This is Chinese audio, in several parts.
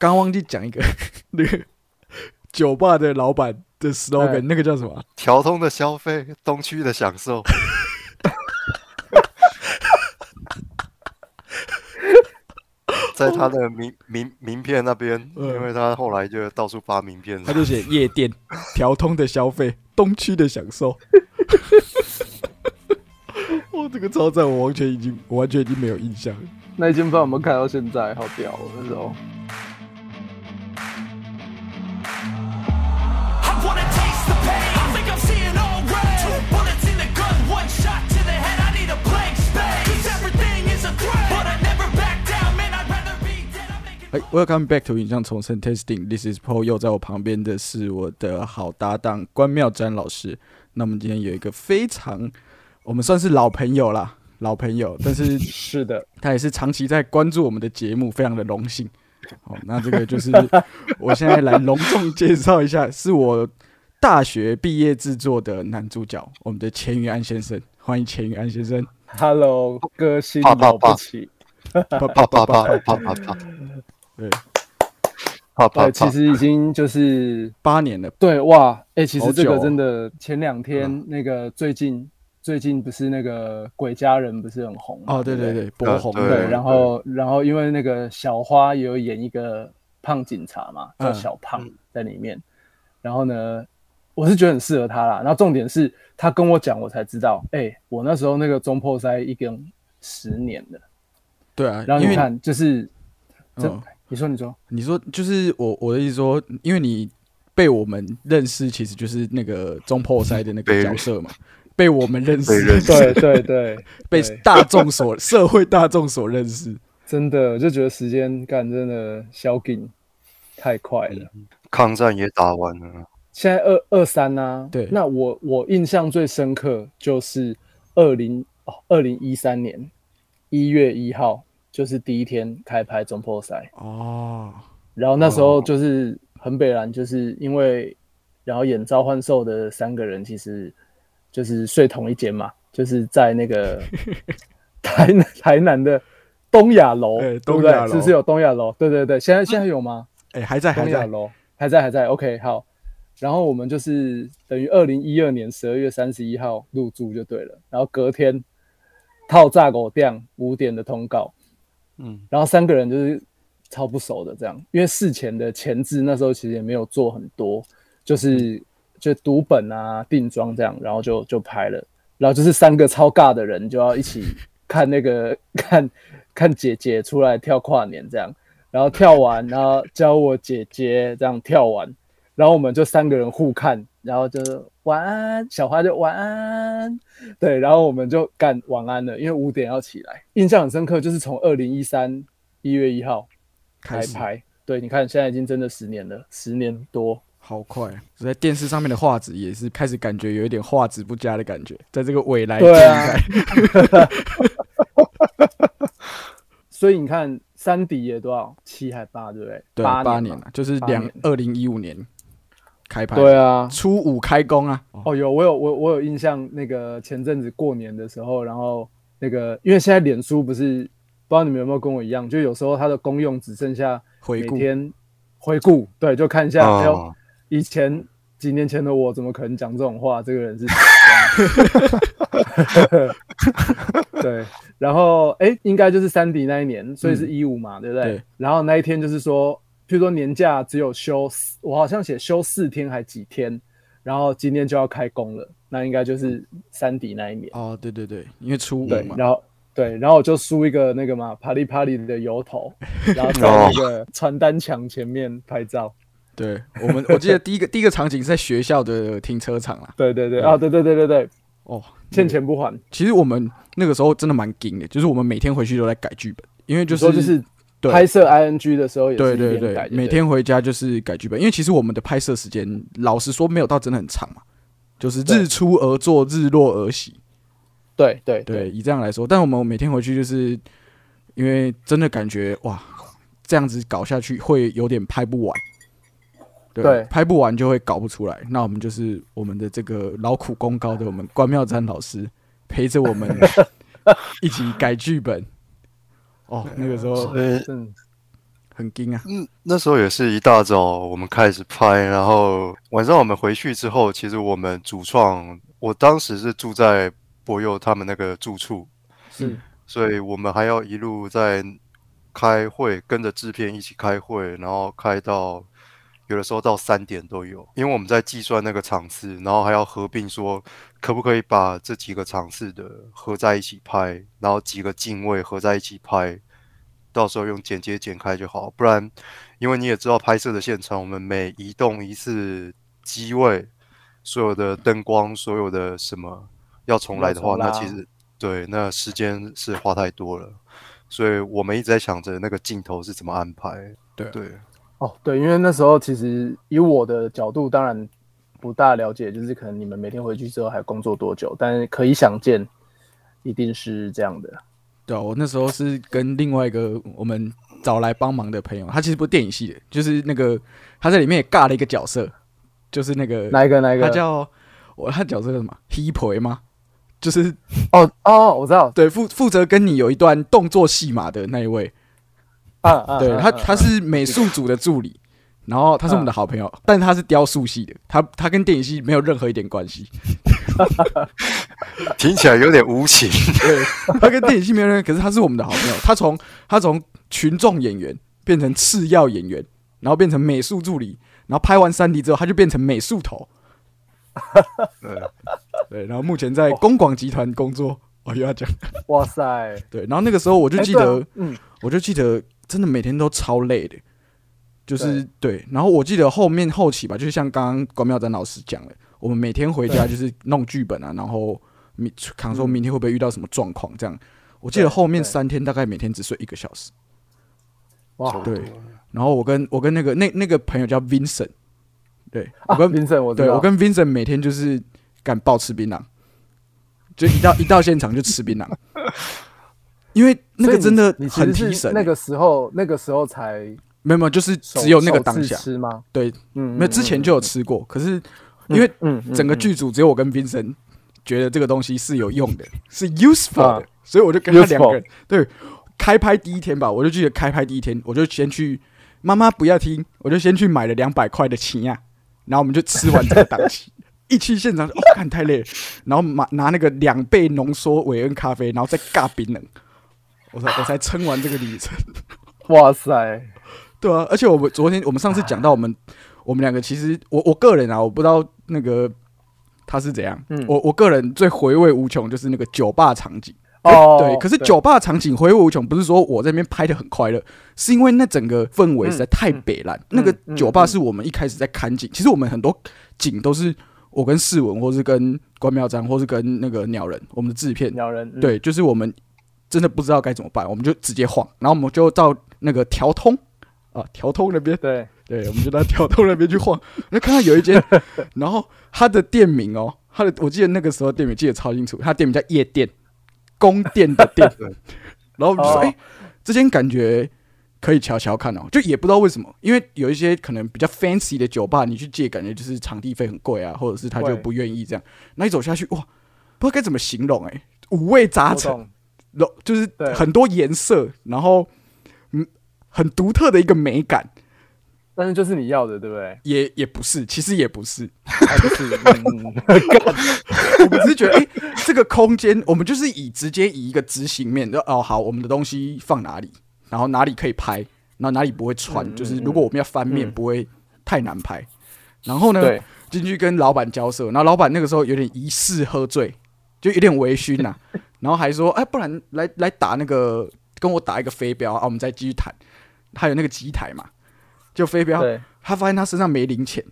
刚忘记讲一个那个酒吧的老板的 slogan，那个叫什么？调通的消费，东区的享受。在他的名名名片那边，因为他后来就到处发名片，他就写夜店调通的消费，东区的享受。哇，这个超赞，我完全已经完全已经没有印象。那一间饭我们开到现在，好屌哦！那时候。哎，Welcome back to 影像重生 Testing。This is Paul。又在我旁边的是我的好搭档关妙詹老师。那我们今天有一个非常我们算是老朋友啦，老朋友，但是是的，他也是长期在关注我们的节目，非常的荣幸。好，那这个就是 我现在来隆重介绍一下，是我大学毕业制作的男主角，我们的钱云安先生，欢迎钱云安先生。Hello，歌星，了不起，啪啪啪啪啪啪。对，好，对，其实已经就是八年了。对，哇，哎，其实这个真的，前两天那个最近最近不是那个鬼家人不是很红哦，对对对，博红对，然后然后因为那个小花也有演一个胖警察嘛，叫小胖在里面，然后呢，我是觉得很适合他啦。然后重点是他跟我讲，我才知道，哎，我那时候那个中破塞一根十年了，对啊，然后你看就是这。你说，你说，你说，就是我我的意思说，因为你被我们认识，其实就是那个中破塞的那个角色嘛，被我们认识，对对对，被大众所 社会大众所认识，真的我就觉得时间干真的消紧太快了，抗战也打完了，现在二二三呢，对，那我我印象最深刻就是二零哦二零一三年一月一号。就是第一天开拍中破赛哦，然后那时候就是很北然，就是因为然后演召唤兽的三个人其实就是睡同一间嘛，就是在那个 台南台南的东亚楼，对不对？是不是有东亚楼？对对对，现在现在有吗？哎，还在，东亚楼还在还在。OK，好，然后我们就是等于二零一二年十二月三十一号入住就对了，然后隔天套炸狗店五点的通告。嗯，然后三个人就是超不熟的这样，因为事前的前置那时候其实也没有做很多，就是就读本啊、定妆这样，然后就就拍了，然后就是三个超尬的人就要一起看那个 看看姐姐出来跳跨年这样，然后跳完，然后教我姐姐这样跳完，然后我们就三个人互看。然后就晚安，小花就晚安，对，然后我们就干晚安了，因为五点要起来。印象很深刻，就是从二零一三一月一号开拍，对，你看现在已经真的十年了，十年多，好快。在电视上面的画质也是开始感觉有一点画质不佳的感觉，在这个未来对啊，所以你看三 D 也多少七还八，对不对？对，八年了，就是两二零一五年。开拍对啊，初五开工啊！哦，有我有我我有印象，那个前阵子过年的时候，然后那个因为现在脸书不是不知道你们有没有跟我一样，就有时候它的功用只剩下每天回顾，对，就看一下，哎呦，以前几年前的我怎么可能讲这种话？这个人是，对，然后哎，应该就是三 D 那一年，所以是一五嘛，对不对？然后那一天就是说。譬如说年假只有休四，我好像写休四天还几天，然后今天就要开工了，那应该就是三底那一年哦，对对对，因为初五嘛，然后对，然后我就梳一个那个嘛，啪里啪里的油头，然后在那个传单墙前面拍照。对我们，我记得第一个第一个场景是在学校的停车场啦。对对对，啊对对对对对，哦，欠钱不还。其实我们那个时候真的蛮紧的，就是我们每天回去都在改剧本，因为就是就是。拍摄 ing 的时候也是对对对，每天回家就是改剧本，因为其实我们的拍摄时间，老实说没有到真的很长嘛，就是日出而作，日落而息。对对对，以这样来说，但我们每天回去就是因为真的感觉哇，这样子搞下去会有点拍不完，对，拍不完就会搞不出来。那我们就是我们的这个劳苦功高的我们关妙詹老师陪着我们 一起改剧本。哦，那个时候嗯很惊啊。嗯，那时候也是一大早我们开始拍，然后晚上我们回去之后，其实我们主创，我当时是住在博佑他们那个住处，是，所以我们还要一路在开会，跟着制片一起开会，然后开到。有的时候到三点都有，因为我们在计算那个场次，然后还要合并说可不可以把这几个场次的合在一起拍，然后几个镜位合在一起拍，到时候用剪接剪开就好。不然，因为你也知道拍摄的现场，我们每移动一次机位，所有的灯光，所有的什么要重来的话，那其实对那时间是花太多了，所以我们一直在想着那个镜头是怎么安排。对对。哦，对，因为那时候其实以我的角度，当然不大了解，就是可能你们每天回去之后还工作多久，但是可以想见，一定是这样的。对啊，我那时候是跟另外一个我们找来帮忙的朋友，他其实不是电影系的，就是那个他在里面也尬了一个角色，就是那个哪一个哪一个？他叫我他角色叫什么？He Boy 吗？就是哦哦，我知道，对，负负责跟你有一段动作戏码的那一位。啊，对他，他是美术组的助理，然后他是我们的好朋友，但是他是雕塑系的，他他跟电影系没有任何一点关系，听起来有点无情。对，他跟电影系没有任何，可是他是我们的好朋友，他从他从群众演员变成次要演员，然后变成美术助理，然后拍完三 D 之后，他就变成美术头。对，对，然后目前在公广集团工作，我又要讲，哇塞，对，然后那个时候我就记得，嗯，我就记得。真的每天都超累的，就是对。然后我记得后面后期吧，就是像刚刚关妙展老师讲的，我们每天回家就是弄剧本啊，然后明扛说明天会不会遇到什么状况这样。我记得后面三天大概每天只睡一个小时。哇，对。然后我跟我跟那个那那个朋友叫 Vincent，对我跟 Vincent，我对我跟 Vincent 每天就是敢暴吃槟榔，就一到一到现场就吃槟榔。因为那个真的很提神，那个时候那个时候才没有没有，就是只有那个当下吃吗？对，嗯，没有之前就有吃过，可是因为整个剧组只有我跟 Vincent 觉得这个东西是有用的，是 useful 的，所以我就跟他两个人对开拍第一天吧，我就记得开拍第一天，我就先去妈妈不要听，我就先去买了两百块的奇亚，然后我们就吃完这个档期。一去现场哦，看太累，然后拿拿那个两倍浓缩韦恩咖啡，然后再尬冰冷。我才我才撑完这个里程，哇塞，对啊，而且我们昨天我们上次讲到我们我们两个其实我我个人啊，我不知道那个他是怎样，嗯，我我个人最回味无穷就是那个酒吧场景哦，对，可是酒吧场景回味无穷，不是说我在那边拍的很快乐，是因为那整个氛围实在太北烂。那个酒吧是我们一开始在看景，其实我们很多景都是我跟世文，或是跟关妙章，或是跟那个鸟人，我们的制片鸟人，对，就是我们。真的不知道该怎么办，我们就直接晃，然后我们就到那个调通啊，调通那边，对。对，我们就到调通那边去晃，那看到有一间，然后他的店名哦，他的我记得那个时候店名记得超清楚，他店名叫夜店，宫殿的店，然后我们就说，哎，这间感觉可以瞧瞧看哦，就也不知道为什么，因为有一些可能比较 fancy 的酒吧，你去借感觉就是场地费很贵啊，或者是他就不愿意这样，那一走下去哇，不知道该怎么形容哎，五味杂陈。就是很多颜色，然后嗯，很独特的一个美感，但是就是你要的，对不对？也也不是，其实也不是，不是。我们只是觉得，哎，这个空间，我们就是以直接以一个执行面，就哦，好，我们的东西放哪里，然后哪里可以拍，然后哪里不会穿，就是如果我们要翻面，不会太难拍。然后呢，进去跟老板交涉，然后老板那个时候有点疑似喝醉，就有点微醺呐。然后还说，哎，不然来来打那个，跟我打一个飞镖啊，我们再继续谈。还有那个机台嘛，就飞镖。他发现他身上没零钱，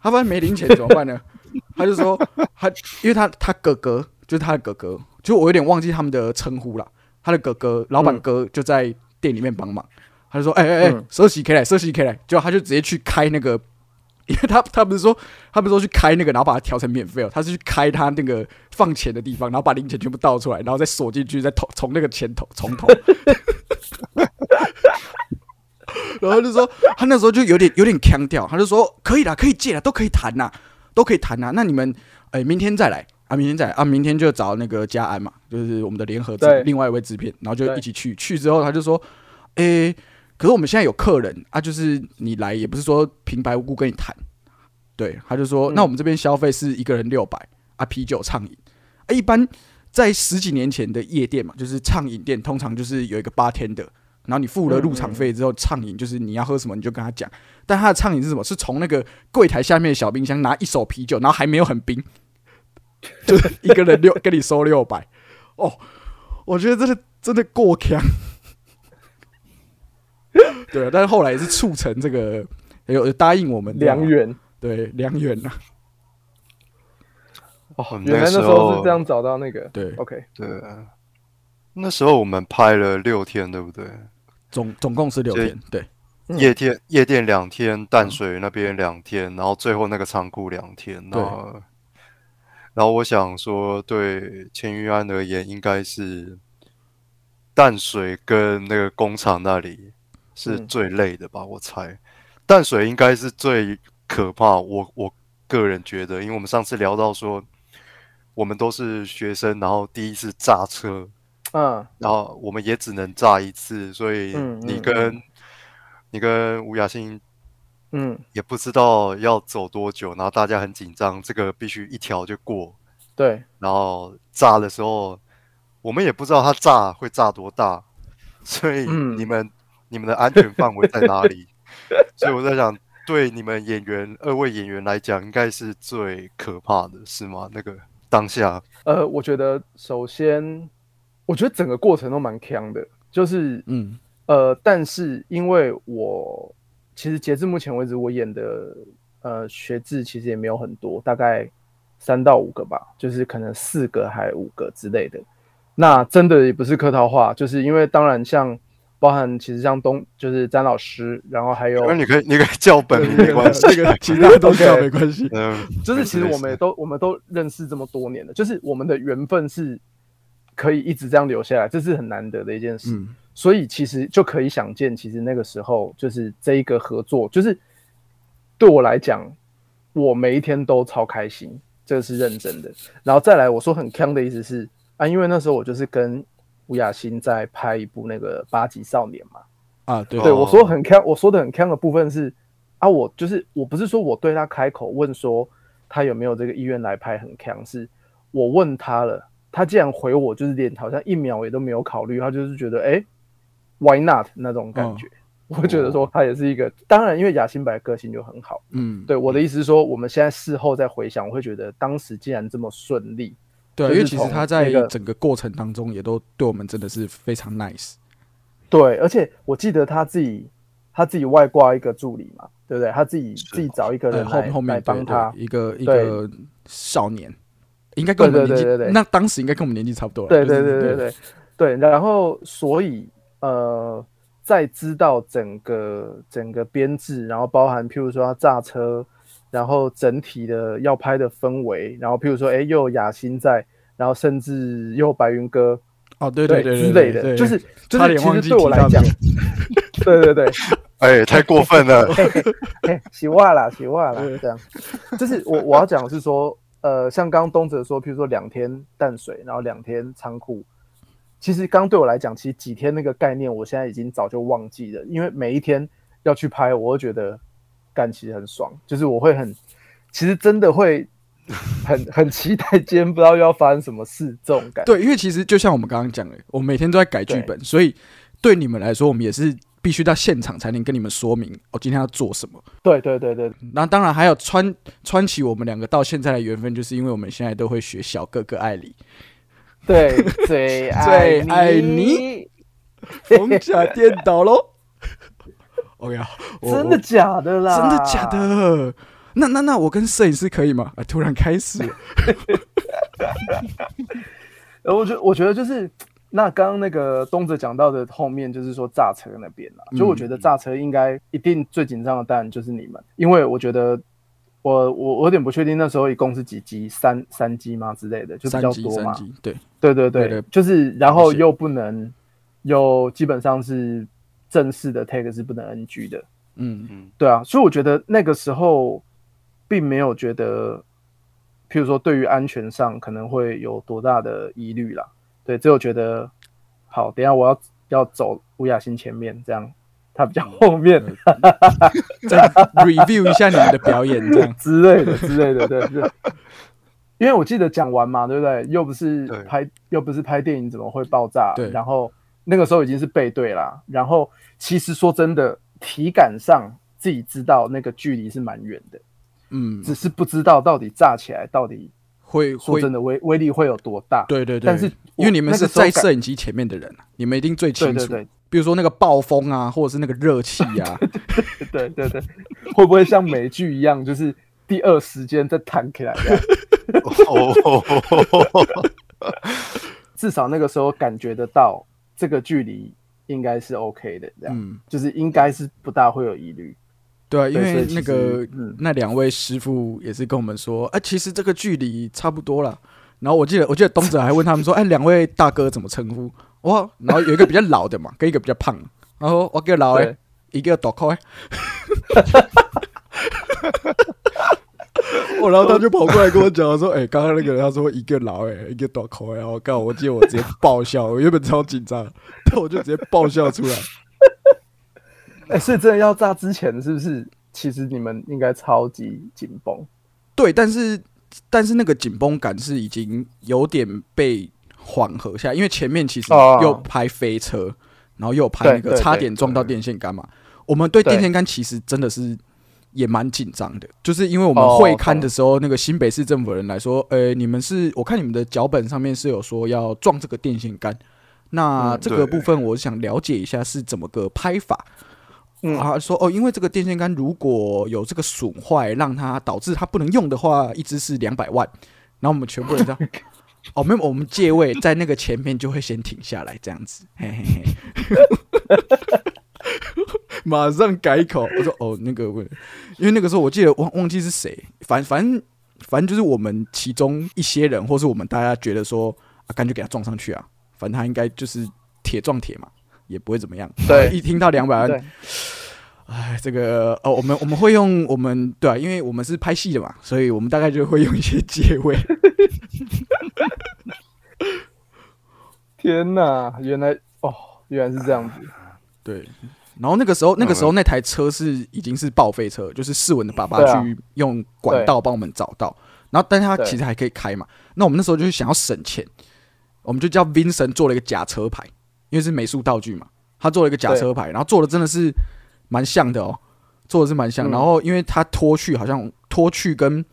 他发现没零钱怎么办呢？他就说，他因为他他哥哥就是他的哥哥，就我有点忘记他们的称呼了。他的哥哥，老板哥就在店里面帮忙。他就说，哎哎哎，收起开来，收起开来，就他就直接去开那个。因为他他不是说他不是说去开那个，然后把它调成免费哦，他是去开他那个放钱的地方，然后把零钱全部倒出来，然后再锁进去，再投从那个钱头从头。然后就说他那时候就有点有点腔调，他就说可以啦，可以借啦，都可以谈呐，都可以谈呐。那你们哎，明天再来啊，明天再来啊，明天就找那个嘉安嘛，就是我们的联合制另外一位制片，然后就一起去。去之后他就说，哎。可是我们现在有客人啊，就是你来也不是说平白无故跟你谈，对，他就说，那我们这边消费是一个人六百啊，啤酒畅饮。啊，一般在十几年前的夜店嘛，就是畅饮店，通常就是有一个八天的，然后你付了入场费之后，畅饮就是你要喝什么你就跟他讲，但他的畅饮是什么？是从那个柜台下面的小冰箱拿一手啤酒，然后还没有很冰，就是一个人六跟你收六百。哦，我觉得这是真的过强。对啊，但是后来也是促成这个有答应我们良缘，对良缘呐。哦，原来那时候是这样找到那个。对，OK，对，那时候我们拍了六天，对不对？总总共是六天，对。夜店夜店两天，淡水那边两天，然后最后那个仓库两天。然后，然后我想说，对千玉安而言，应该是淡水跟那个工厂那里。是最累的吧？我猜，淡水应该是最可怕。我我个人觉得，因为我们上次聊到说，我们都是学生，然后第一次炸车，嗯，然后我们也只能炸一次，所以你跟你跟吴雅欣，嗯，也不知道要走多久，然后大家很紧张，这个必须一条就过，对，然后炸的时候，我们也不知道它炸会炸多大，所以你们。你们的安全范围在哪里？所以我在想，对你们演员二位演员来讲，应该是最可怕的是吗？那个当下，呃，我觉得首先，我觉得整个过程都蛮强的，就是嗯呃，但是因为我其实截至目前为止，我演的呃学制其实也没有很多，大概三到五个吧，就是可能四个还五个之类的。那真的也不是客套话，就是因为当然像。包含其实像东就是詹老师，然后还有，那你可以你可以叫本名没关系，这个其他都叫没关系。嗯，就是其实我们也都我们都认识这么多年了，就是我们的缘分是可以一直这样留下来，这是很难得的一件事。所以其实就可以想见，其实那个时候就是这一个合作，就是对我来讲，我每一天都超开心，这个是认真的。然后再来，我说很康的意思是啊，因为那时候我就是跟。吴雅欣在拍一部那个《八级少年》嘛？啊，对，对我说很坑，我说的很坑的部分是啊，我就是我不是说我对他开口问说他有没有这个意愿来拍很坑，是我问他了，他竟然回我就是连好像一秒也都没有考虑，他就是觉得哎，Why not 那种感觉？我觉得说他也是一个，当然因为雅欣白个性就很好，嗯，对，我的意思是说，我们现在事后再回想，我会觉得当时既然这么顺利。对，因为其实他在整个过程当中也都对我们真的是非常 nice。对，而且我记得他自己他自己外挂一个助理嘛，对不对？他自己自己找一个人来来帮他一个一个少年，应该跟我们年纪，那当时应该跟我们年纪差不多。对对对对对对。然后所以呃，在知道整个整个编制，然后包含譬如说他炸车。然后整体的要拍的氛围，然后譬如说，哎，又有雅欣在，然后甚至又有白云哥，哦，对对对之类的，就是就是其实对我来讲，对对对，哎，太过分了，洗袜了，洗袜了，这样，就是我我要讲的是说，呃，像刚刚东哲说，譬如说两天淡水，然后两天仓库，其实刚对我来讲，其实几天那个概念，我现在已经早就忘记了，因为每一天要去拍，我会觉得。干其实很爽，就是我会很，其实真的会很很期待今天不知道又要发生什么事这种感觉。对，因为其实就像我们刚刚讲的，我每天都在改剧本，所以对你们来说，我们也是必须到现场才能跟你们说明我今天要做什么。对对对对，那当然还有穿穿起我们两个到现在的缘分，就是因为我们现在都会学小哥哥艾里。对，最爱你，风 甲颠倒喽。OK 啊，真的假的啦？真的假的？那那那我跟摄影师可以吗？啊，突然开始。呃，我觉我觉得就是那刚刚那个东子讲到的后面，就是说炸车那边啦。就我觉得炸车应该一定最紧张的当然就是你们，因为我觉得我我我有点不确定那时候一共是几级三三机吗之类的，就比较多嘛。对对对对，就是然后又不能又基本上是。正式的 take 是不能 NG 的，嗯嗯，对啊，所以我觉得那个时候并没有觉得，譬如说对于安全上可能会有多大的疑虑啦，对，只有觉得好，等下我要要走吴雅欣前面这样，他比较后面，再 review 一下你们的表演这样 之类的之类的，对对。因为我记得讲完嘛，对不对？又不是拍，又不是拍电影，怎么会爆炸？对。然后那个时候已经是背对啦。然后其实说真的，体感上自己知道那个距离是蛮远的，嗯，只是不知道到底炸起来到底会说真的威威力会有多大？对对对。但是因为你们是在摄影机前面的人，你们一定最清楚。比如说那个暴风啊，或者是那个热气啊，对对对，会不会像美剧一样，就是第二时间再弹起来？至少那个时候感觉得到，这个距离应该是 OK 的，这样，就是应该是不大会有疑虑。对，因为那个那两位师傅也是跟我们说，哎，其实这个距离差不多了。然后我记得，我记得东哲还问他们说，哎，两位大哥怎么称呼？哇，然后有一个比较老的嘛，跟一个比较胖，然后我叫老诶，一个大块，我然后他就跑过来跟我讲说，哎，刚刚那个人他说一个老诶，一个短口，然后刚好我记得我直接爆笑，我原本超紧张，但我就直接爆笑出来。哎，所以真的要炸之前，是不是？其实你们应该超级紧绷。对，但是但是那个紧绷感是已经有点被。缓和下，因为前面其实又拍飞车，然后又拍那个差点撞到电线杆嘛。我们对电线杆其实真的是也蛮紧张的，就是因为我们会刊的时候，那个新北市政府人来说，呃，你们是我看你们的脚本上面是有说要撞这个电线杆，那这个部分我想了解一下是怎么个拍法。嗯啊，说哦，因为这个电线杆如果有这个损坏，让它导致它不能用的话，一只是两百万。然后我们全部人这样。哦，没有，我们借位在那个前面就会先停下来，这样子，嘿嘿嘿，马上改口，我说哦，那个问，因为那个时候我记得忘忘记是谁，反反正反正就是我们其中一些人，或是我们大家觉得说啊，干脆给他撞上去啊，反正他应该就是铁撞铁嘛，也不会怎么样。对，一听到两百万。哎，这个哦，我们我们会用我们对啊，因为我们是拍戏的嘛，所以我们大概就会用一些结尾。天哪，原来哦，原来是这样子。对，然后那个时候，那个时候那台车是已经是报废车，就是世文的爸爸去用管道帮我们找到，然后但是他其实还可以开嘛。那我们那时候就是想要省钱，我们就叫 Vincent 做了一个假车牌，因为是美术道具嘛，他做了一个假车牌，然后做的真的是。蛮像的哦，做的是蛮像。然后，因为他拖去，好像拖去跟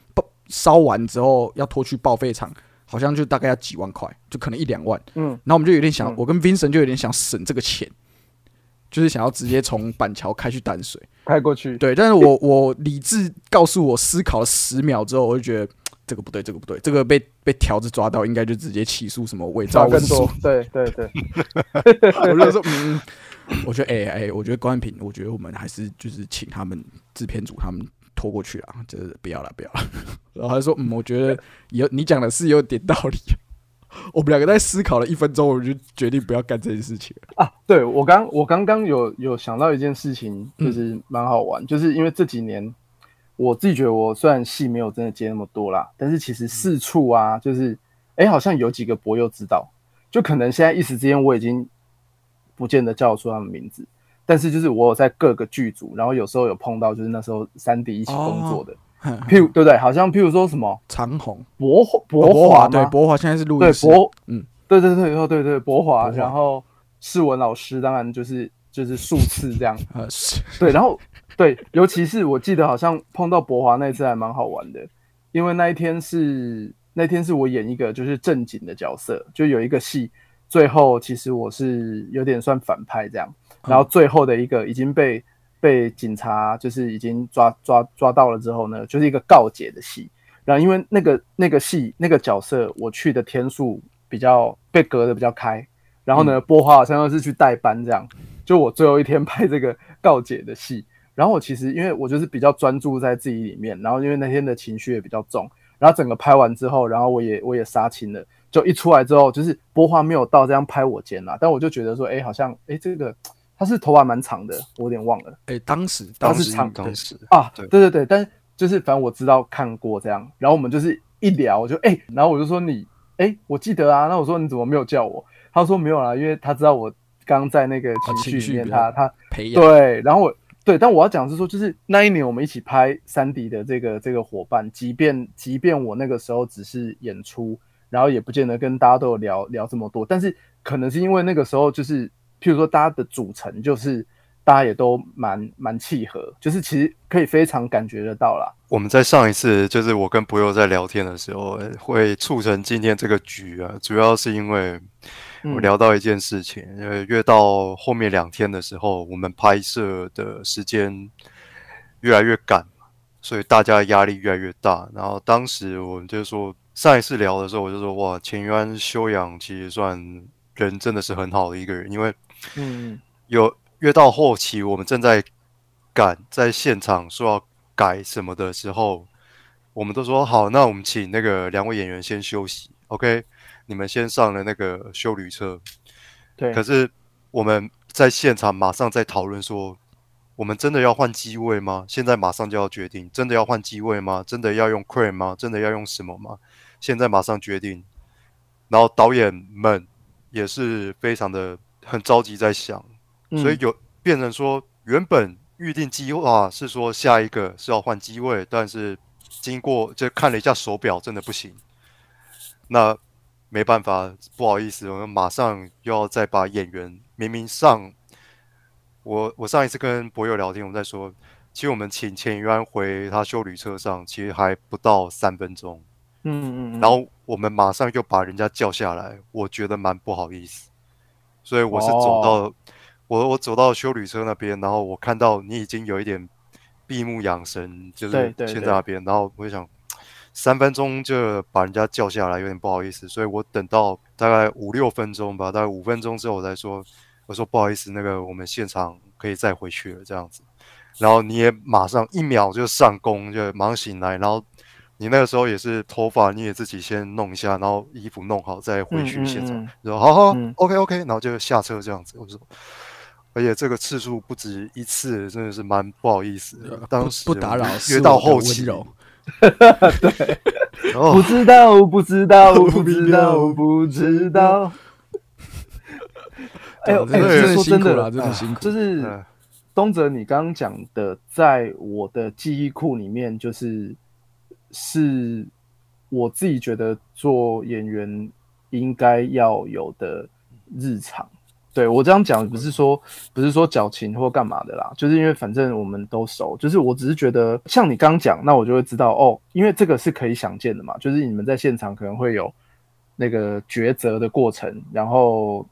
烧完之后要拖去报废厂，好像就大概要几万块，就可能一两万。嗯，然后我们就有点想，我跟 Vincent 就有点想省这个钱，就是想要直接从板桥开去淡水，开过去。对，但是我我理智告诉我，思考了十秒之后，我就觉得这个不对，这个不对，这个被被条子抓到，应该就直接起诉什么伪造文书。对对对，我就说 嗯。我觉得哎哎，我觉得关平，我觉得我们还是就是请他们制片组他们拖过去啊，就是不要了不要了。然后他说嗯，我觉得有你讲的是有点道理。我们两个在思考了一分钟，我就决定不要干这件事情啊。对我刚我刚刚有有想到一件事情，就是蛮好玩，就是因为这几年我自己觉得我虽然戏没有真的接那么多啦，但是其实四处啊，就是哎好像有几个博友知道，就可能现在一时之间我已经。不见得叫得出他们名字，但是就是我有在各个剧组，然后有时候有碰到，就是那时候三 D 一起工作的，譬如对不对？好像譬如说什么长虹、博华、博华对，博华现在是录对博，嗯，对对对对对对，博华，然后世文老师当然就是就是数次这样，对，然后对，尤其是我记得好像碰到博华那一次还蛮好玩的，因为那一天是那天是我演一个就是正经的角色，就有一个戏。最后其实我是有点算反派这样，然后最后的一个已经被被警察就是已经抓抓抓到了之后呢，就是一个告解的戏。然后因为那个那个戏那个角色我去的天数比较被隔的比较开，然后呢波花好像又是去代班这样，就我最后一天 拍这个告解的戏。然后我其实因为我就是比较专注在自己里面，然后因为那天的情绪也比较重，然后整个拍完之后，然后我也我也杀青了。就一出来之后，就是波花没有到这样拍我肩啦，但我就觉得说，哎，好像，哎，这个他是头发蛮长的，我有点忘了。哎，当时他是长，当时啊，对对对，但就是反正我知道看过这样，然后我们就是一聊，我就哎，然后我就说你，哎，我记得啊，那我说你怎么没有叫我？他说没有啦，因为他知道我。刚在那个情绪里面，他他培养对，然后我对，但我要讲是说，就是那一年我们一起拍三 D 的这个这个伙伴，即便即便我那个时候只是演出，然后也不见得跟大家都有聊聊这么多，但是可能是因为那个时候就是，譬如说大家的组成就是。大家也都蛮蛮契合，就是其实可以非常感觉得到啦。我们在上一次就是我跟博友在聊天的时候，会促成今天这个局啊，主要是因为我聊到一件事情，因为越到后面两天的时候，我们拍摄的时间越来越赶，所以大家压力越来越大。然后当时我们就说，上一次聊的时候，我就说哇，钱渊修养其实算人真的是很好的一个人，因为嗯有。越到后期，我们正在赶在现场说要改什么的时候，我们都说好，那我们请那个两位演员先休息，OK？你们先上了那个修旅车。对。可是我们在现场马上在讨论说，我们真的要换机位吗？现在马上就要决定，真的要换机位吗？真的要用 crane 吗？真的要用什么吗？现在马上决定。然后导演们也是非常的很着急，在想。所以有变成说，原本预定计划是说下一个是要换机位，但是经过就看了一下手表，真的不行。那没办法，不好意思，我们马上又要再把演员明明上。我我上一次跟博友聊天，我们在说，其实我们请钱员回他修旅车上，其实还不到三分钟。嗯嗯。然后我们马上又把人家叫下来，我觉得蛮不好意思。所以我是走到。我我走到修旅车那边，然后我看到你已经有一点闭目养神，就是现在那边，然后我就想三分钟就把人家叫下来，有点不好意思，所以我等到大概五六分钟吧，大概五分钟之后我才说，我说不好意思，那个我们现场可以再回去了这样子，然后你也马上一秒就上工，就马上醒来，然后你那个时候也是头发你也自己先弄一下，然后衣服弄好再回去现场，说好好，OK OK，然后就下车这样子，我说。而且这个次数不止一次，真的是蛮不好意思的。当时不打扰，约到后期，对，不知道，不知道，不知道，不知道。哎呦，哎，说真的，真的辛苦。就是东泽，你刚刚讲的，在我的记忆库里面，就是是我自己觉得做演员应该要有的日常。对我这样讲不是说不是说矫情或干嘛的啦，就是因为反正我们都熟，就是我只是觉得像你刚讲，那我就会知道哦，因为这个是可以想见的嘛，就是你们在现场可能会有那个抉择的过程，然后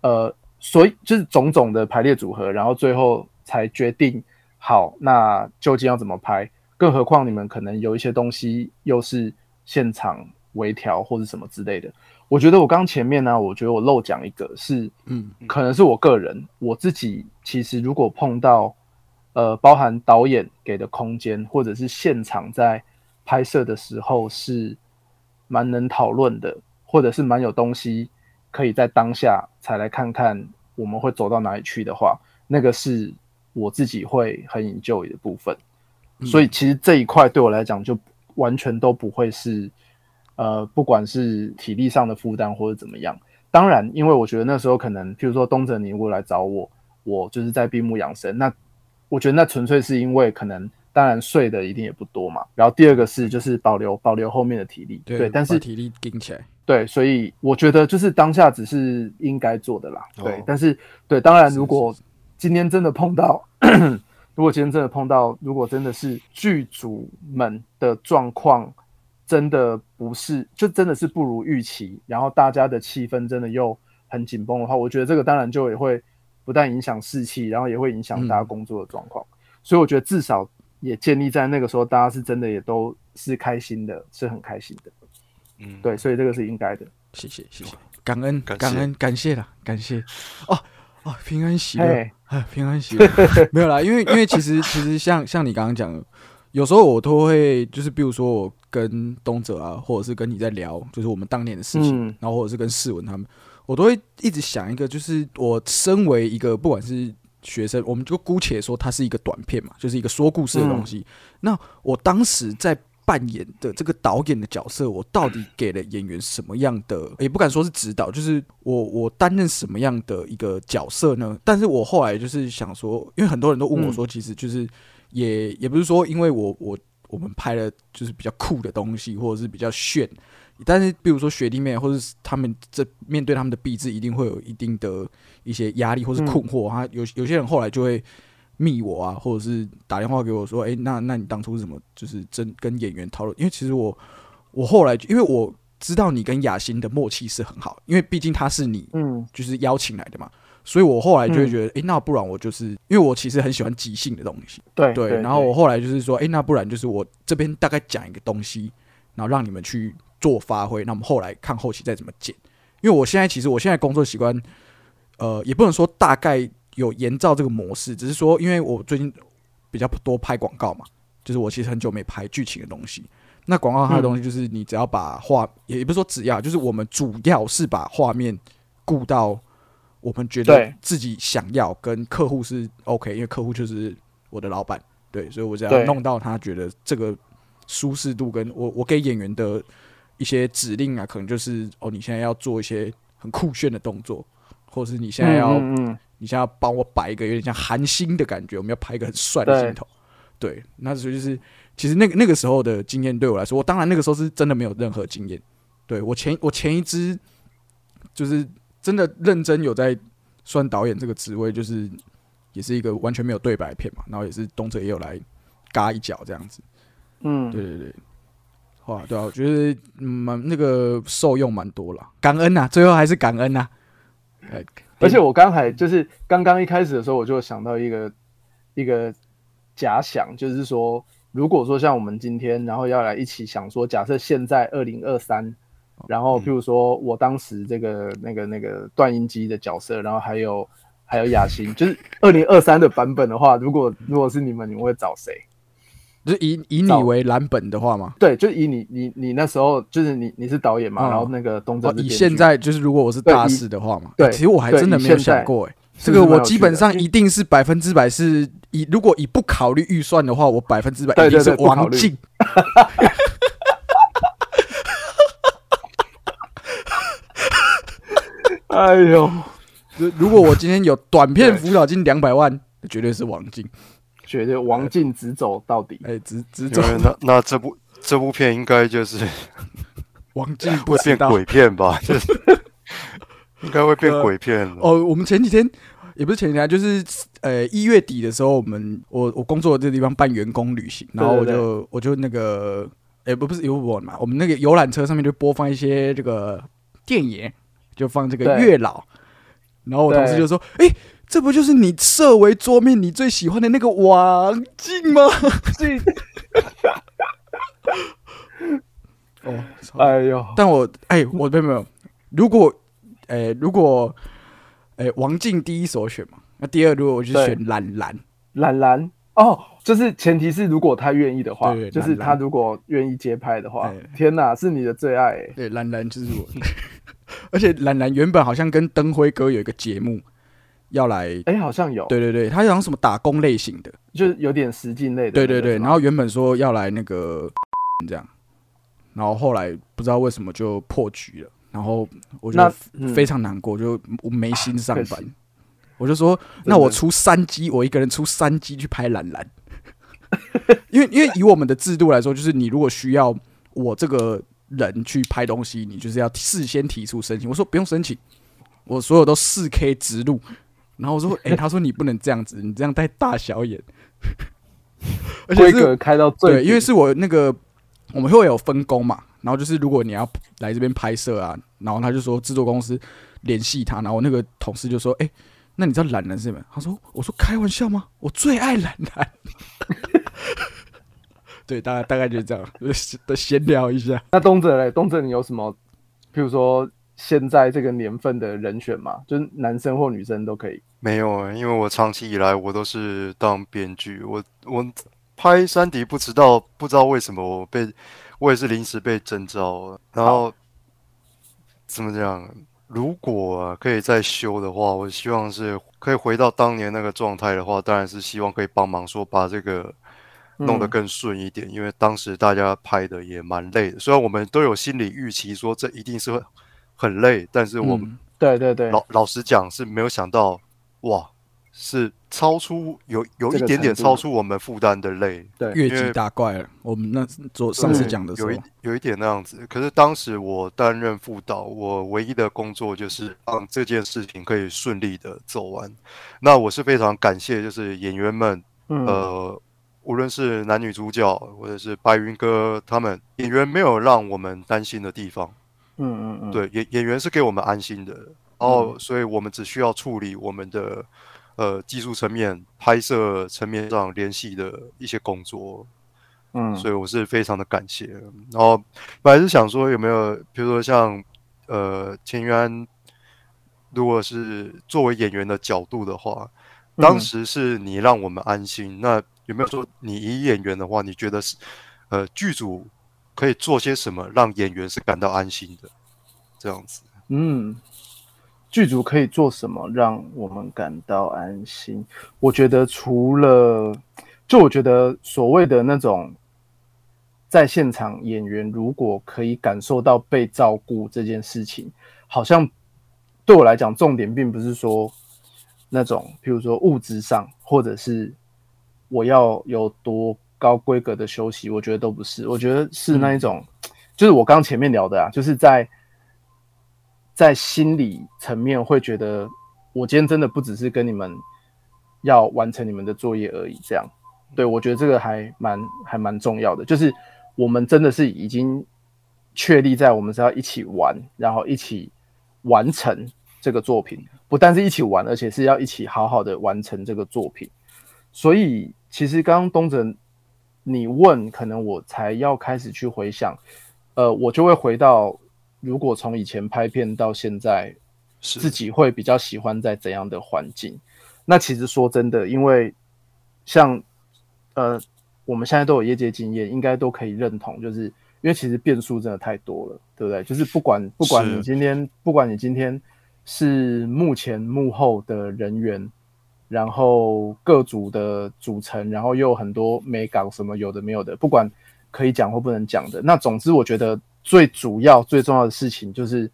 呃，所以就是种种的排列组合，然后最后才决定好那究竟要怎么拍，更何况你们可能有一些东西又是现场微调或者什么之类的。我觉得我刚前面呢，我觉得我漏讲一个，是，嗯，可能是我个人我自己，其实如果碰到，呃，包含导演给的空间，或者是现场在拍摄的时候，是蛮能讨论的，或者是蛮有东西可以在当下才来看看我们会走到哪里去的话，那个是我自己会很引咎的部分。所以其实这一块对我来讲，就完全都不会是。呃，不管是体力上的负担或者怎么样，当然，因为我觉得那时候可能，譬如说东哲你如果来找我，我就是在闭目养神，那我觉得那纯粹是因为可能，当然睡的一定也不多嘛。然后第二个是就是保留保留后面的体力，对，但是体力顶起来，对，所以我觉得就是当下只是应该做的啦，对。但是对，当然如果今天真的碰到，如果今天真的碰到，如果真的是剧组们的状况。真的不是，就真的是不如预期，然后大家的气氛真的又很紧绷的话，我觉得这个当然就也会不但影响士气，然后也会影响大家工作的状况。所以我觉得至少也建立在那个时候，大家是真的也都是开心的，是很开心的。嗯，对，所以这个是应该的。谢谢，谢谢，感恩，感恩，感谢了，感谢。哦哦，平安喜乐，哎，平安喜乐，没有啦，因为因为其实其实像像你刚刚讲，有时候我都会就是比如说我。跟东哲啊，或者是跟你在聊，就是我们当年的事情，然后或者是跟世文他们，我都会一直想一个，就是我身为一个不管是学生，我们就姑且说它是一个短片嘛，就是一个说故事的东西。那我当时在扮演的这个导演的角色，我到底给了演员什么样的？也不敢说是指导，就是我我担任什么样的一个角色呢？但是我后来就是想说，因为很多人都问我说，其实就是也也不是说，因为我我我们拍了就是比较酷的东西，或者是比较炫，但是比如说学弟妹或者是他们这面对他们的毕制，一定会有一定的一些压力或是困惑。他有有些人后来就会。密我啊，或者是打电话给我说，哎，那那你当初是怎么就是真跟演员讨论？因为其实我我后来因为我知道你跟雅欣的默契是很好，因为毕竟他是你嗯，就是邀请来的嘛，所以我后来就会觉得，哎，那不然我就是因为我其实很喜欢即兴的东西，对对，然后我后来就是说，哎，那不然就是我这边大概讲一个东西，然后让你们去做发挥，那我们后来看后期再怎么剪。因为我现在其实我现在工作习惯，呃，也不能说大概。有营造这个模式，只是说，因为我最近比较多拍广告嘛，就是我其实很久没拍剧情的东西。那广告它的东西，就是你只要把画，也不是说只要，就是我们主要是把画面顾到我们觉得自己想要，跟客户是 OK，因为客户就是我的老板，对，所以我只要弄到他觉得这个舒适度，跟我我给演员的一些指令啊，可能就是哦，你现在要做一些很酷炫的动作，或者是你现在要。你现在要帮我摆一个有点像韩星的感觉，我们要拍一个很帅的镜头。对，那时候就是其实那个那个时候的经验对我来说，我当然那个时候是真的没有任何经验。对我前我前一支就是真的认真有在算导演这个职位，就是也是一个完全没有对白片嘛，然后也是东哲也有来嘎一脚这样子。嗯，对对对，哇，对啊，我觉得蛮那个受用蛮多了，感恩呐，最后还是感恩呐。而且我刚才就是刚刚一开始的时候，我就想到一个一个假想，就是说，如果说像我们今天，然后要来一起想说，假设现在二零二三，然后譬如说我当时这个那个那个段音机的角色，然后还有还有雅欣，就是二零二三的版本的话，如果如果是你们，你们会找谁？就以以你为蓝本的话嘛？对，就以你你你那时候就是你你是导演嘛，然后那个东哲以现在就是如果我是大师的话嘛，对，其实我还真的没有想过哎，这个我基本上一定是百分之百是以如果以不考虑预算的话，我百分之百一定是王静。哎呦，如果我今天有短片辅导金两百万，绝对是王静。绝对王静直走到底，哎，直直走。那那这部这部片应该就是 王静会变鬼片吧？就是 应该会变鬼片了。哦，我们前几天也不是前几天，就是呃一月底的时候，我们我我工作的这个地方办员工旅行，然后我就我就那个，哎不不是有我嘛，我们那个游览车上面就播放一些这个电影，就放这个月老，然后我同事就说，哎。这不就是你设为桌面你最喜欢的那个王静吗？哦，哎呦！但我哎，我没有没有。如果哎，如果哎，王静第一首选嘛，那第二如果我就选懒懒懒懒哦，就是前提是如果他愿意的话，就是他如果愿意接拍的话，天哪，是你的最爱。对，懒懒就是我，而且懒懒原本好像跟灯辉哥有一个节目。要来哎，好像有，对对对，他好像什么打工类型的，就是有点实境类的。对对对，然后原本说要来那个这样，然后后来不知道为什么就破局了，然后我就非常难过，就我没心上班，我就说那我出三机，我一个人出三机去拍蓝蓝，因为因为以我们的制度来说，就是你如果需要我这个人去拍东西，你就是要事先提出申请，我说不用申请，我所有都四 K 直录。然后我说：“ 哎，他说你不能这样子，你这样带大小眼，而且是开到最对，因为是我那个我们会有分工嘛。然后就是如果你要来这边拍摄啊，然后他就说制作公司联系他，然后那个同事就说：哎，那你知道懒人是什么？他说：我说开玩笑吗？我最爱懒男。对，大概大概就是这样的闲聊一下。那东哲嘞，东哲你有什么？譬如说。”现在这个年份的人选嘛，就是男生或女生都可以。没有啊，因为我长期以来我都是当编剧，我我拍山迪不知道不知道为什么我被我也是临时被征召，然后怎么讲？如果可以再修的话，我希望是可以回到当年那个状态的话，当然是希望可以帮忙说把这个弄得更顺一点，因为当时大家拍的也蛮累的。虽然我们都有心理预期说这一定是会很累，但是我们对对对，老老实讲是没有想到，哇，是超出有有一点点超出我们负担的累，对，越级打怪了。我们那昨上次讲的时候，有一有一点那样子。可是当时我担任副导，我唯一的工作就是让这件事情可以顺利的走完。那我是非常感谢，就是演员们，呃。无论是男女主角，或者是白云哥他们演员，没有让我们担心的地方。嗯嗯嗯，对，演演员是给我们安心的。然后，所以我们只需要处理我们的呃技术层面、拍摄层面上联系的一些工作。嗯，所以我是非常的感谢。然后本来是想说，有没有比如说像呃千渊，如果是作为演员的角度的话，当时是你让我们安心，那。有没有说你以演员的话，你觉得是呃剧组可以做些什么让演员是感到安心的？这样子，嗯，剧组可以做什么让我们感到安心？我觉得除了，就我觉得所谓的那种在现场演员如果可以感受到被照顾这件事情，好像对我来讲，重点并不是说那种，譬如说物质上，或者是。我要有多高规格的休息？我觉得都不是，我觉得是那一种，就是我刚前面聊的啊，就是在在心理层面会觉得，我今天真的不只是跟你们要完成你们的作业而已，这样，对我觉得这个还蛮还蛮重要的，就是我们真的是已经确立在我们是要一起玩，然后一起完成这个作品，不但是一起玩，而且是要一起好好的完成这个作品，所以。其实刚刚东哲，你问，可能我才要开始去回想，呃，我就会回到，如果从以前拍片到现在，自己会比较喜欢在怎样的环境？那其实说真的，因为像呃，我们现在都有业界经验，应该都可以认同，就是因为其实变数真的太多了，对不对？就是不管不管你今天，不管你今天是幕前幕后的人员。然后各组的组成，然后又很多美港什么有的没有的，不管可以讲或不能讲的。那总之，我觉得最主要最重要的事情就是，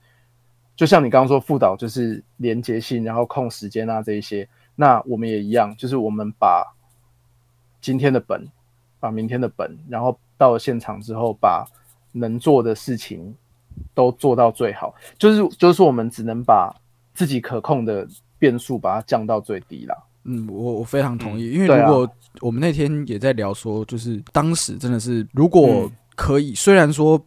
就像你刚刚说副导就是连接性，然后控时间啊这一些。那我们也一样，就是我们把今天的本，把明天的本，然后到了现场之后，把能做的事情都做到最好。就是就是，我们只能把自己可控的变数把它降到最低了。嗯，我我非常同意，因为如果我们那天也在聊说，就是当时真的是如果可以，虽然说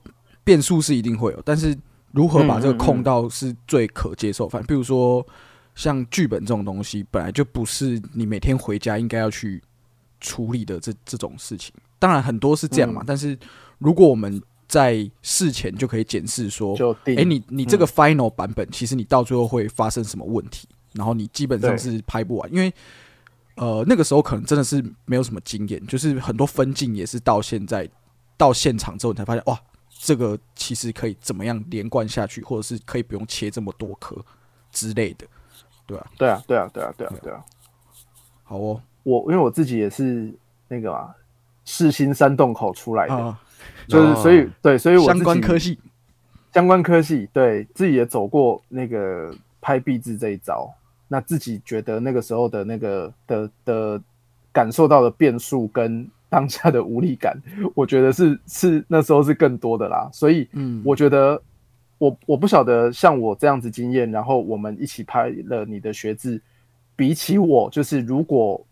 变数是一定会有，但是如何把这个控到是最可接受范。比如说像剧本这种东西，本来就不是你每天回家应该要去处理的这这种事情。当然很多是这样嘛，但是如果我们在事前就可以检视说，哎，你你这个 final 版本，其实你到最后会发生什么问题？然后你基本上是拍不完，因为呃那个时候可能真的是没有什么经验，就是很多分镜也是到现在到现场之后你才发现哇，这个其实可以怎么样连贯下去，或者是可以不用切这么多颗之类的，对吧？对啊，对啊，对啊，对啊，对啊。好哦，我因为我自己也是那个嘛，世新山洞口出来的，就是所以对，所以我相关科系，相关科系对自己也走过那个拍壁纸这一招。那自己觉得那个时候的那个的的感受到的变数跟当下的无力感，我觉得是是那时候是更多的啦。所以，嗯，我觉得我我不晓得像我这样子经验，然后我们一起拍了你的学制，比起我，就是如果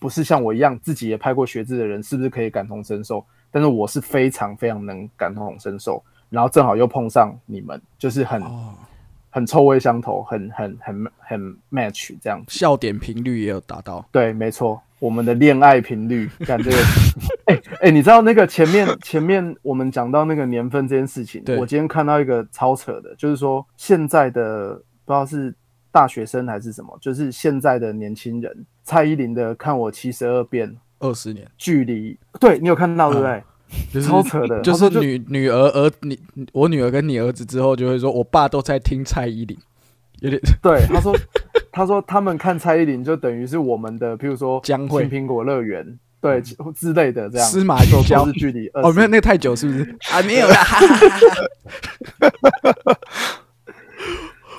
不是像我一样自己也拍过学制的人，是不是可以感同身受？但是我是非常非常能感同身受，然后正好又碰上你们，就是很。很臭味相投，很很很很 match 这样，笑点频率也有达到。对，没错，我们的恋爱频率，感觉，哎哎，你知道那个前面前面我们讲到那个年份这件事情，我今天看到一个超扯的，就是说现在的不知道是大学生还是什么，就是现在的年轻人，蔡依林的《看我七十二变》，二十年距离，对你有看到对不对？超扯的，就是女女儿儿你我女儿跟你儿子之后就会说，我爸都在听蔡依林，有点对。他说他说他们看蔡依林就等于是我们的，譬如说将会苹果乐园对之类的这样。司马懿教是距离哦，没有那个太久是不是？啊，没有啦。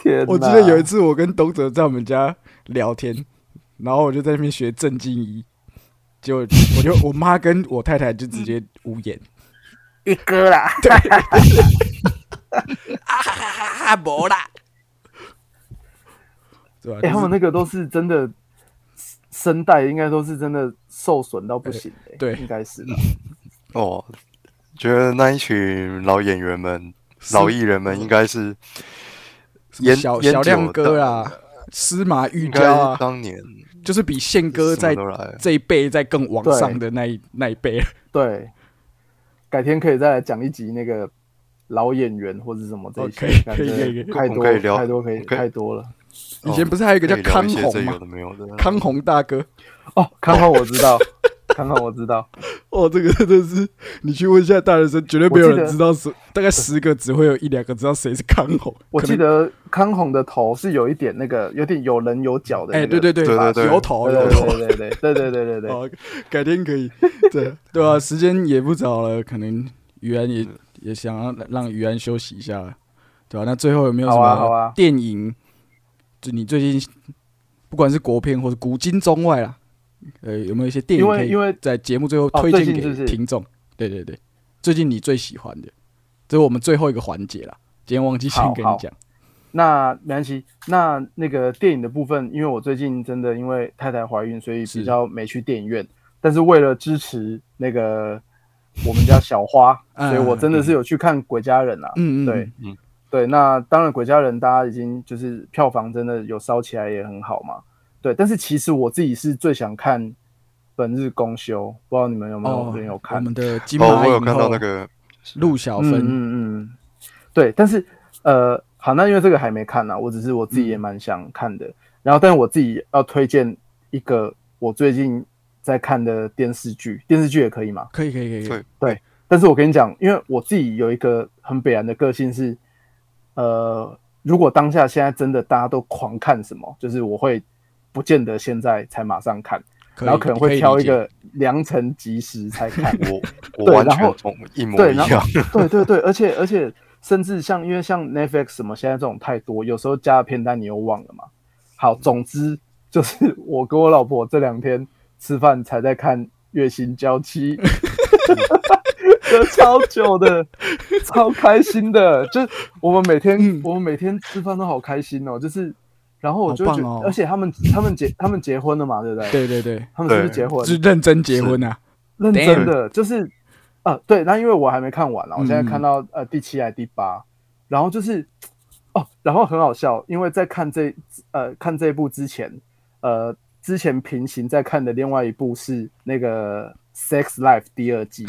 天，我记得有一次我跟董哲在我们家聊天，然后我就在那边学郑敬怡，就我就我妈跟我太太就直接无言，一哥啦，对，啊哈哈哈哈，没啦，对吧？哎，他们那个都是真的。声带应该都是真的受损到不行的，对，应该是。哦，觉得那一群老演员们、老艺人们应该是小小亮哥啊，司马玉娇啊，当年就是比宪哥在这一辈在更往上的那一那一辈。对，改天可以再来讲一集那个老演员或者什么这些，可以可以可以，太多太多可以太多了。以前不是还有一个叫康宏吗？康宏大哥哦，康宏我知道，康康我知道。哦这个就是你去问一下大学生绝对没有人知道是大概十个只会有一两个知道谁是康弘 我记得康弘的头是有一点那个有点有棱有角的哎对对对对对有头有头。对对对对对对 改天可以对对啊时间也不早了可能于安也也想要让于安休息一下对吧那最后有没有什么电影？就你最近不管是国片或者古今中外啊呃，有没有一些电影可以在节目最后推荐给听众？对对对，最近你最喜欢的，这是我们最后一个环节了。今天忘记先跟你讲，那没关系。那那个电影的部分，因为我最近真的因为太太怀孕，所以比较没去电影院。但是为了支持那个我们家小花，所以我真的是有去看《鬼家人》啊。嗯嗯，对，嗯。对，那当然，《鬼家人》大家已经就是票房真的有烧起来，也很好嘛。对，但是其实我自己是最想看《本日公休》，不知道你们有没有人有看？我们的金马我有看到那个陆小芬。嗯嗯。对，但是呃，好，那因为这个还没看呢，我只是我自己也蛮想看的。然后，但是我自己要推荐一个我最近在看的电视剧，电视剧也可以吗？可以，可以，可以。对，但是我跟你讲，因为我自己有一个很北然的个性是。呃，如果当下现在真的大家都狂看什么，就是我会不见得现在才马上看，然后可能会挑一个良辰吉时才看。我 我完全一模一样。对对对，而且而且甚至像因为像 Netflix 什么现在这种太多，有时候加了片单你又忘了嘛。好，总之就是我跟我老婆这两天吃饭才在看《月薪娇妻》。超久的，超开心的，就是我们每天我们每天吃饭都好开心哦，就是，然后我就觉得，而且他们他们结他们结婚了嘛，对不对？对对对，他们是不是结婚？是认真结婚啊，认真的，就是呃，对，那因为我还没看完了，我现在看到呃第七还第八，然后就是哦，然后很好笑，因为在看这呃看这一部之前，呃之前平行在看的另外一部是那个。Sex Life 第二季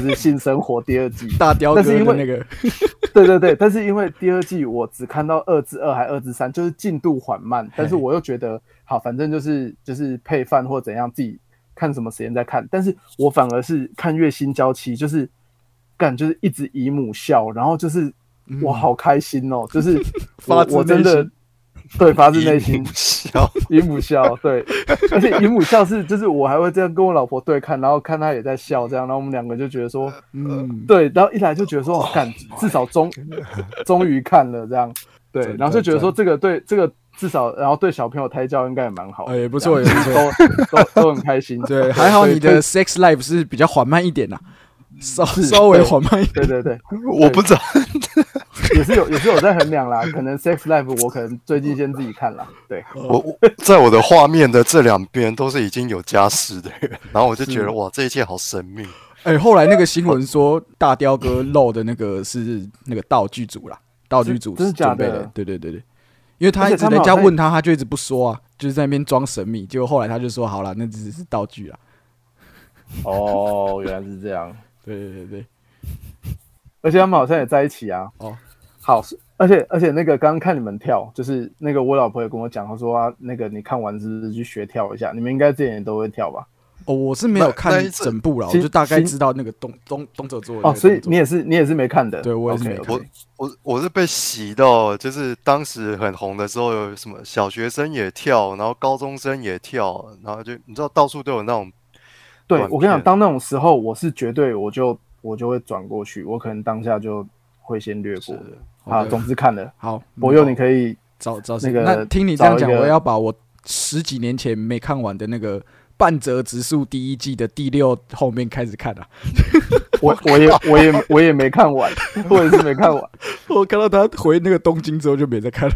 就是性生活第二季，大雕哥的那个，对对对，但是因为第二季我只看到二至二还二至三，就是进度缓慢，但是我又觉得好，反正就是就是配饭或怎样，自己看什么时间再看，但是我反而是看月薪娇妻，就是干就是一直姨母笑，然后就是我好开心哦，就是 我我真的。对，发自内心。笑，姨母笑，对，而且姨母笑是，就是我还会这样跟我老婆对看，然后看她也在笑，这样，然后我们两个就觉得说，嗯，对，然后一来就觉得说，看，至少终 终于看了这样，对，然后就觉得说这个对这个至少，然后对小朋友胎教应该也蛮好，哎，不错，也不错，都都都很开心，对，还好你的 sex life 是比较缓慢一点呐。稍稍微缓慢一点，对对对，我不知道，也是有也是有在衡量啦。可能 Sex Life 我可能最近先自己看了，对我 在我的画面的这两边都是已经有家室的，然后我就觉得哇，这一切好神秘。哎，后来那个新闻说大雕哥漏的那个是那个道具组啦，道具组是准备的，对对对对，因为他一直人家问他，他就一直不说啊，就是在那边装神秘。结果后来他就说好了，那只是道具啦。哦，原来是这样。对对对对，而且他们好像也在一起啊。哦，好，而且而且那个刚刚看你们跳，就是那个我老婆也跟我讲，她说啊，那个你看完是去学跳一下，你们应该之前也都会跳吧？哦，我是没有看整部了，我就大概知道那个动动动作做哦，所以你也是你也是没看的，对我也是没看。我我我是被洗到，就是当时很红的时候，有什么小学生也跳，然后高中生也跳，然后就你知道到处都有那种。对我跟你讲，当那种时候，我是绝对我就我就会转过去，我可能当下就会先略过。好，总之看了。好，博佑你可以找找那个。那听你这样讲，我要把我十几年前没看完的那个。半泽直树第一季的第六后面开始看 了，我我也我也我也没看完，我也是没看完。我看到他回那个东京之后就没再看了。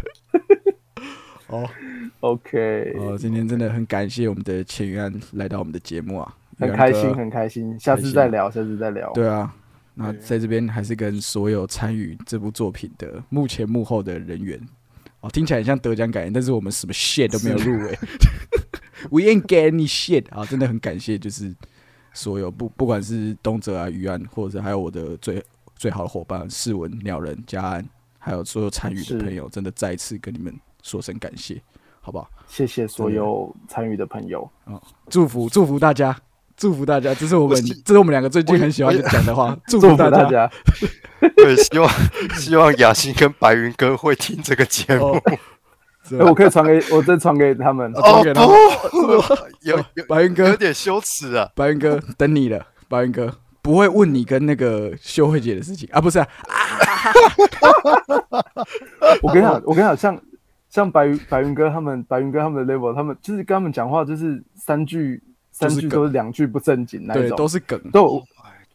哦，OK，哦，今天真的很感谢我们的钱元来到我们的节目啊，很开心很开心，下次再聊，下次再聊。对啊，那在这边还是跟所有参与这部作品的幕前幕后的人员，哦，听起来很像得奖感言，但是我们什么 shit 都没有入围。We ain't get any shit 啊！真的很感谢，就是所有不不管是东泽啊、于安，或者还有我的最最好的伙伴世文、鸟人、嘉安，还有所有参与的朋友，真的再次跟你们说声感谢，好不好？谢谢所有参与的朋友啊！祝福祝福大家，祝福大家！这是我们这是我们两个最近很喜欢讲的话，祝福大家。对，希望希望雅欣跟白云哥会听这个节目。哎，我可以传给我再传给他们，传给他们。有白云哥有点羞耻啊，白云哥等你了，白云哥不会问你跟那个秀慧姐的事情啊，不是啊。我跟你讲，我跟你讲，像像白云白云哥他们，白云哥他们的 level，他们就是跟他们讲话，就是三句三句都是两句不正经那种，都是梗，都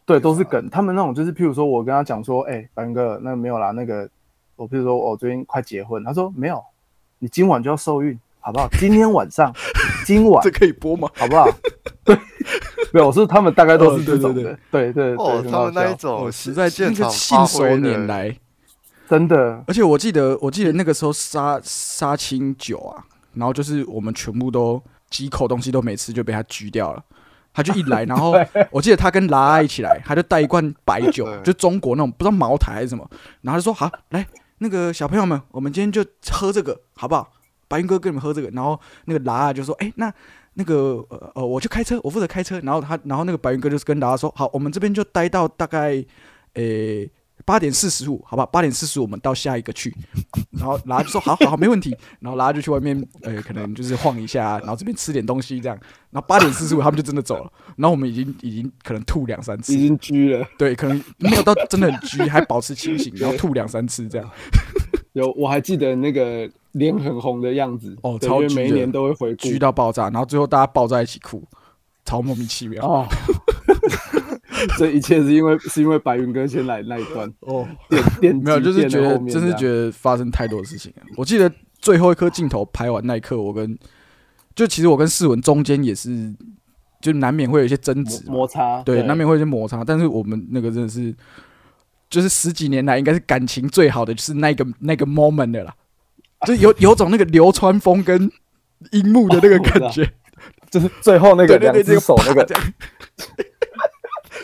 对，都是梗。他们那种就是，譬如说我跟他讲说，哎，白云哥，那没有啦，那个我譬如说我最近快结婚，他说没有。你今晚就要受孕，好不好？今天晚上，今晚 这可以播吗？好不好？对，没有，我说他们大概都是这种的，对对哦，他们那一种实在那个信手拈来，真的。而且我记得，我记得那个时候杀杀青酒啊，然后就是我们全部都几口东西都没吃，就被他拘掉了。他就一来，然后我记得他跟拉阿一起来，他就带一罐白酒，就中国那种不知道茅台还是什么，然后就说好来。那个小朋友们，我们今天就喝这个，好不好？白云哥跟你们喝这个，然后那个拉就说：“哎，那那个呃呃，我就开车，我负责开车。”然后他，然后那个白云哥就是跟拉说：“好，我们这边就待到大概，诶。”八点四十五，好吧，八点四十五我们到下一个去，然后拉就说好好好没问题，然后拉就去外面，呃，可能就是晃一下，然后这边吃点东西这样，然后八点四十五他们就真的走了，然后我们已经已经可能吐两三次，已经居了，对，可能没有到真的很居，还保持清醒，然后吐两三次这样。有，我还记得那个脸很红的样子，哦，超居，每年都会回居到爆炸，然后最后大家抱在一起哭，超莫名其妙。哦。这一切是因为 是因为白云哥先来那一段哦，电 电没有，就是觉得真是觉得发生太多的事情。我记得最后一颗镜头拍完那一刻，我跟就其实我跟世文中间也是，就难免会有一些争执摩擦，对，难免会有些摩擦。但是我们那个真的是，就是十几年来应该是感情最好的，就是那个那个 moment 的啦，就有有种那个流川枫跟樱木的那个感觉，就是最后那个两只手那个。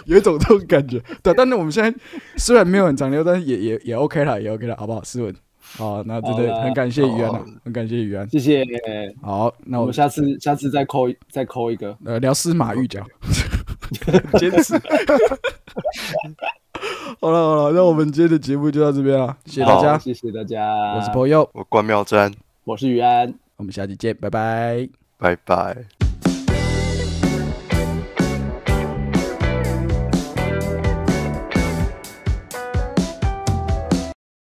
有一种这种感觉，对，但是我们现在虽然没有很长留，但是也也也 OK 了，也 OK 了，好不好？斯文，好，那真的很感谢于安，很感谢于安，谢谢。好，那我们下次下次再扣再扣一个，呃，聊司马玉角，坚持。好了好了，那我们今天的节目就到这边了，谢谢大家，谢谢大家。我是朋友，我关妙珍，我是于安，我们下期见，拜拜，拜拜。